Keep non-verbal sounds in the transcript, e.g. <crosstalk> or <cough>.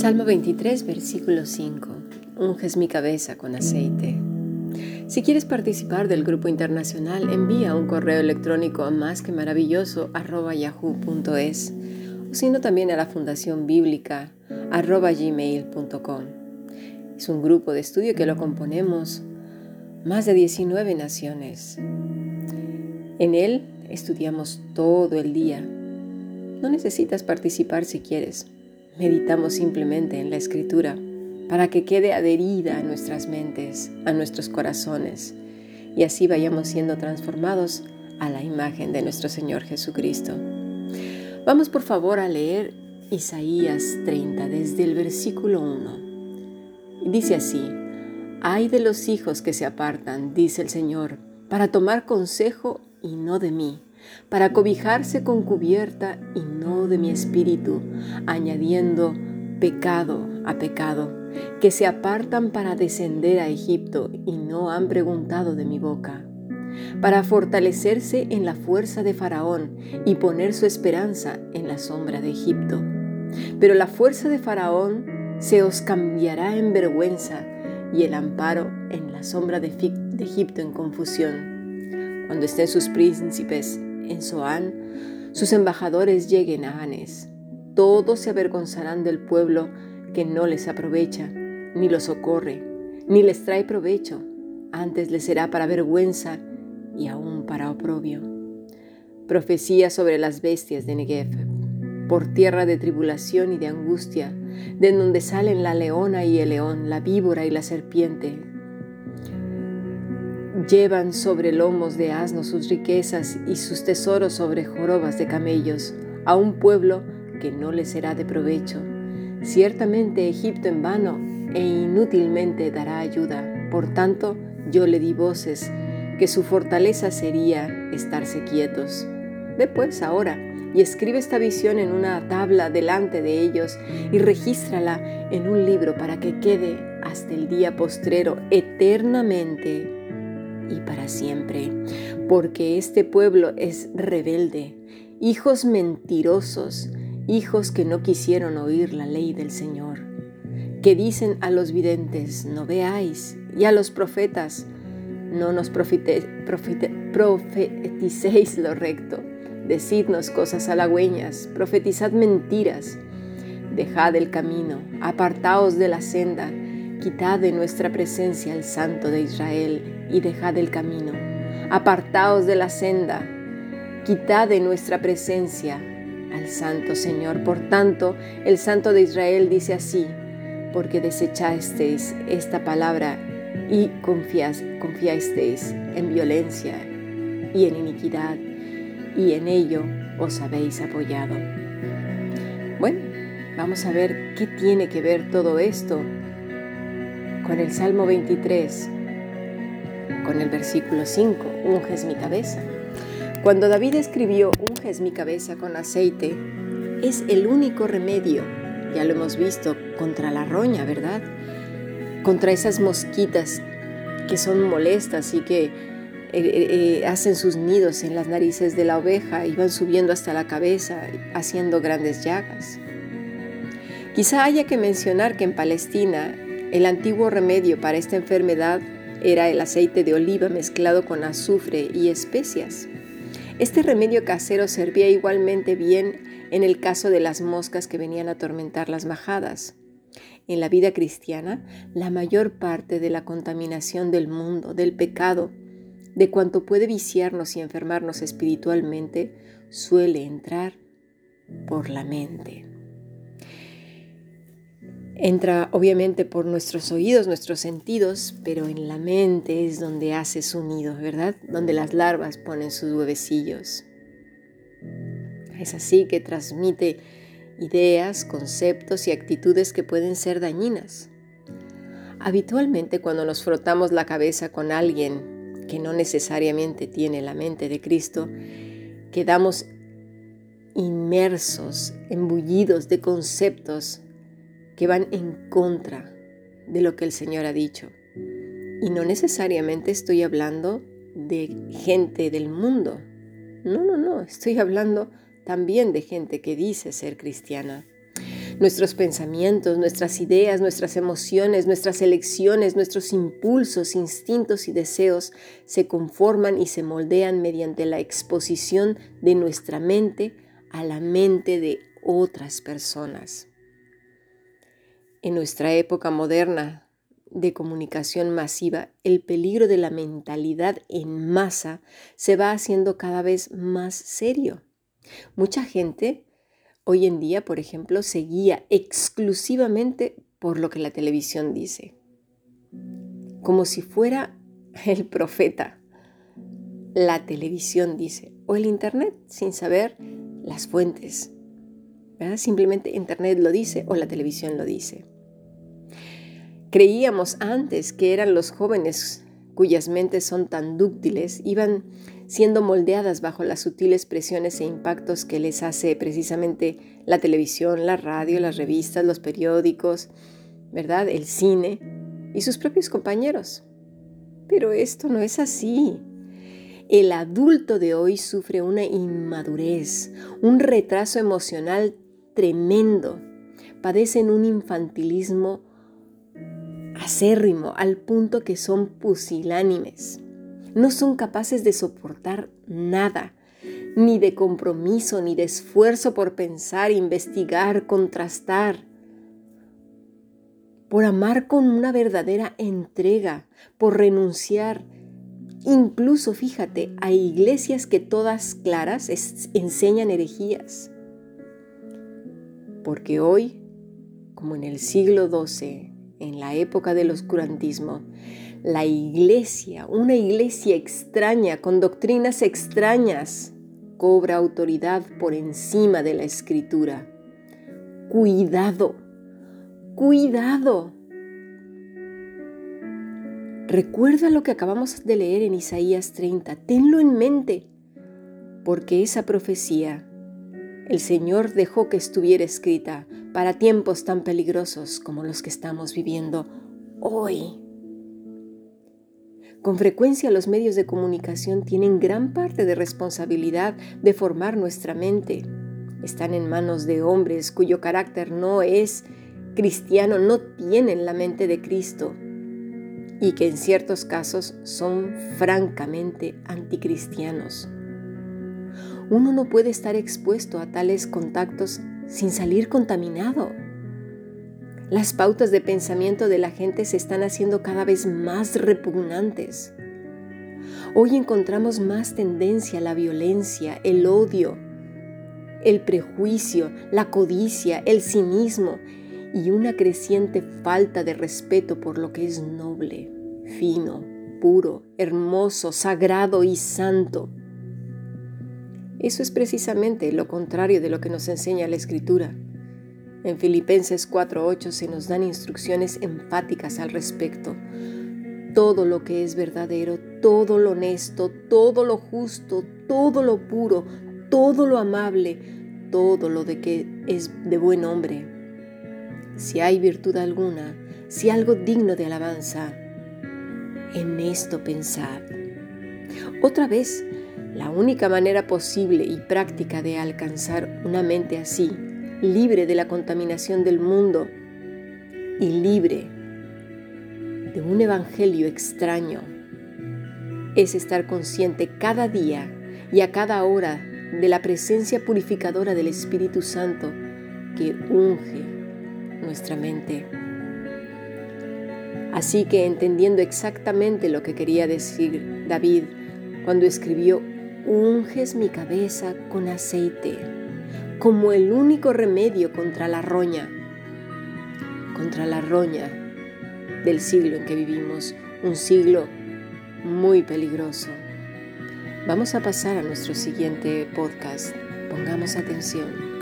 Salmo 23, versículo 5. Unges mi cabeza con aceite. Si quieres participar del grupo internacional, envía un correo electrónico a más que maravilloso o sino también a la Fundación Bíblica. Es un grupo de estudio que lo componemos más de 19 naciones. En él estudiamos todo el día. No necesitas participar si quieres meditamos simplemente en la escritura para que quede adherida a nuestras mentes, a nuestros corazones, y así vayamos siendo transformados a la imagen de nuestro Señor Jesucristo. Vamos por favor a leer Isaías 30 desde el versículo 1. Dice así, Hay de los hijos que se apartan, dice el Señor, para tomar consejo y no de mí para cobijarse con cubierta y no de mi espíritu, añadiendo pecado a pecado, que se apartan para descender a Egipto y no han preguntado de mi boca, para fortalecerse en la fuerza de Faraón y poner su esperanza en la sombra de Egipto. Pero la fuerza de Faraón se os cambiará en vergüenza y el amparo en la sombra de, Egipto en confusión. Cuando estén sus príncipes en Zoán, sus embajadores lleguen a Anes. Todos se avergonzarán del pueblo que no les aprovecha, ni los socorre, ni les trae provecho. Antes les será para vergüenza y aún para oprobio. Profecía sobre las bestias de Negev, por tierra de tribulación y de angustia, de donde salen la leona y el león, la víbora y la serpiente, Llevan sobre lomos de asnos sus riquezas y sus tesoros sobre jorobas de camellos, a un pueblo que no les será de provecho. Ciertamente Egipto en vano e inútilmente dará ayuda. Por tanto, yo le di voces, que su fortaleza sería estarse quietos. Ve pues ahora y escribe esta visión en una tabla delante de ellos y regístrala en un libro para que quede hasta el día postrero eternamente y para siempre, porque este pueblo es rebelde, hijos mentirosos, hijos que no quisieron oír la ley del Señor, que dicen a los videntes, no veáis, y a los profetas, no nos profeticéis lo recto, decidnos cosas halagüeñas, profetizad mentiras, dejad el camino, apartaos de la senda, quitad de nuestra presencia el Santo de Israel y dejad el camino. Apartaos de la senda, quitad de nuestra presencia al Santo Señor. Por tanto, el Santo de Israel dice así, porque desechasteis esta palabra y confiasteis en violencia y en iniquidad, y en ello os habéis apoyado. Bueno, vamos a ver qué tiene que ver todo esto con el Salmo 23, con el versículo 5, unges mi cabeza. Cuando David escribió unges mi cabeza con aceite, es el único remedio, ya lo hemos visto, contra la roña, ¿verdad? Contra esas mosquitas que son molestas y que eh, eh, hacen sus nidos en las narices de la oveja y van subiendo hasta la cabeza, haciendo grandes llagas. Quizá haya que mencionar que en Palestina el antiguo remedio para esta enfermedad era el aceite de oliva mezclado con azufre y especias. Este remedio casero servía igualmente bien en el caso de las moscas que venían a atormentar las majadas. En la vida cristiana, la mayor parte de la contaminación del mundo, del pecado, de cuanto puede viciarnos y enfermarnos espiritualmente, suele entrar por la mente. Entra obviamente por nuestros oídos, nuestros sentidos, pero en la mente es donde hace su nido, ¿verdad? Donde las larvas ponen sus huevecillos. Es así que transmite ideas, conceptos y actitudes que pueden ser dañinas. Habitualmente cuando nos frotamos la cabeza con alguien que no necesariamente tiene la mente de Cristo, quedamos inmersos, embullidos de conceptos que van en contra de lo que el Señor ha dicho. Y no necesariamente estoy hablando de gente del mundo. No, no, no, estoy hablando también de gente que dice ser cristiana. Nuestros pensamientos, nuestras ideas, nuestras emociones, nuestras elecciones, nuestros impulsos, instintos y deseos se conforman y se moldean mediante la exposición de nuestra mente a la mente de otras personas. En nuestra época moderna de comunicación masiva, el peligro de la mentalidad en masa se va haciendo cada vez más serio. Mucha gente hoy en día, por ejemplo, se guía exclusivamente por lo que la televisión dice, como si fuera <laughs> el profeta. La televisión dice, o el Internet, sin saber las fuentes. Simplemente Internet lo dice o la televisión lo dice. Creíamos antes que eran los jóvenes cuyas mentes son tan dúctiles, iban siendo moldeadas bajo las sutiles presiones e impactos que les hace precisamente la televisión, la radio, las revistas, los periódicos, ¿verdad? El cine y sus propios compañeros. Pero esto no es así. El adulto de hoy sufre una inmadurez, un retraso emocional tremendo. Padecen un infantilismo acérrimo al punto que son pusilánimes. No son capaces de soportar nada, ni de compromiso, ni de esfuerzo por pensar, investigar, contrastar, por amar con una verdadera entrega, por renunciar, incluso fíjate, a iglesias que todas claras enseñan herejías. Porque hoy, como en el siglo XII, en la época del oscurantismo, la iglesia, una iglesia extraña, con doctrinas extrañas, cobra autoridad por encima de la escritura. Cuidado, cuidado. Recuerda lo que acabamos de leer en Isaías 30, tenlo en mente, porque esa profecía el Señor dejó que estuviera escrita para tiempos tan peligrosos como los que estamos viviendo hoy. Con frecuencia los medios de comunicación tienen gran parte de responsabilidad de formar nuestra mente. Están en manos de hombres cuyo carácter no es cristiano, no tienen la mente de Cristo y que en ciertos casos son francamente anticristianos. Uno no puede estar expuesto a tales contactos sin salir contaminado. Las pautas de pensamiento de la gente se están haciendo cada vez más repugnantes. Hoy encontramos más tendencia a la violencia, el odio, el prejuicio, la codicia, el cinismo y una creciente falta de respeto por lo que es noble, fino, puro, hermoso, sagrado y santo. Eso es precisamente lo contrario de lo que nos enseña la Escritura. En Filipenses 4:8 se nos dan instrucciones enfáticas al respecto. Todo lo que es verdadero, todo lo honesto, todo lo justo, todo lo puro, todo lo amable, todo lo de que es de buen hombre. Si hay virtud alguna, si algo digno de alabanza, en esto pensad. Otra vez, la única manera posible y práctica de alcanzar una mente así, libre de la contaminación del mundo y libre de un evangelio extraño, es estar consciente cada día y a cada hora de la presencia purificadora del Espíritu Santo que unge nuestra mente. Así que entendiendo exactamente lo que quería decir David cuando escribió unges mi cabeza con aceite, como el único remedio contra la roña, contra la roña del siglo en que vivimos, un siglo muy peligroso. Vamos a pasar a nuestro siguiente podcast. Pongamos atención.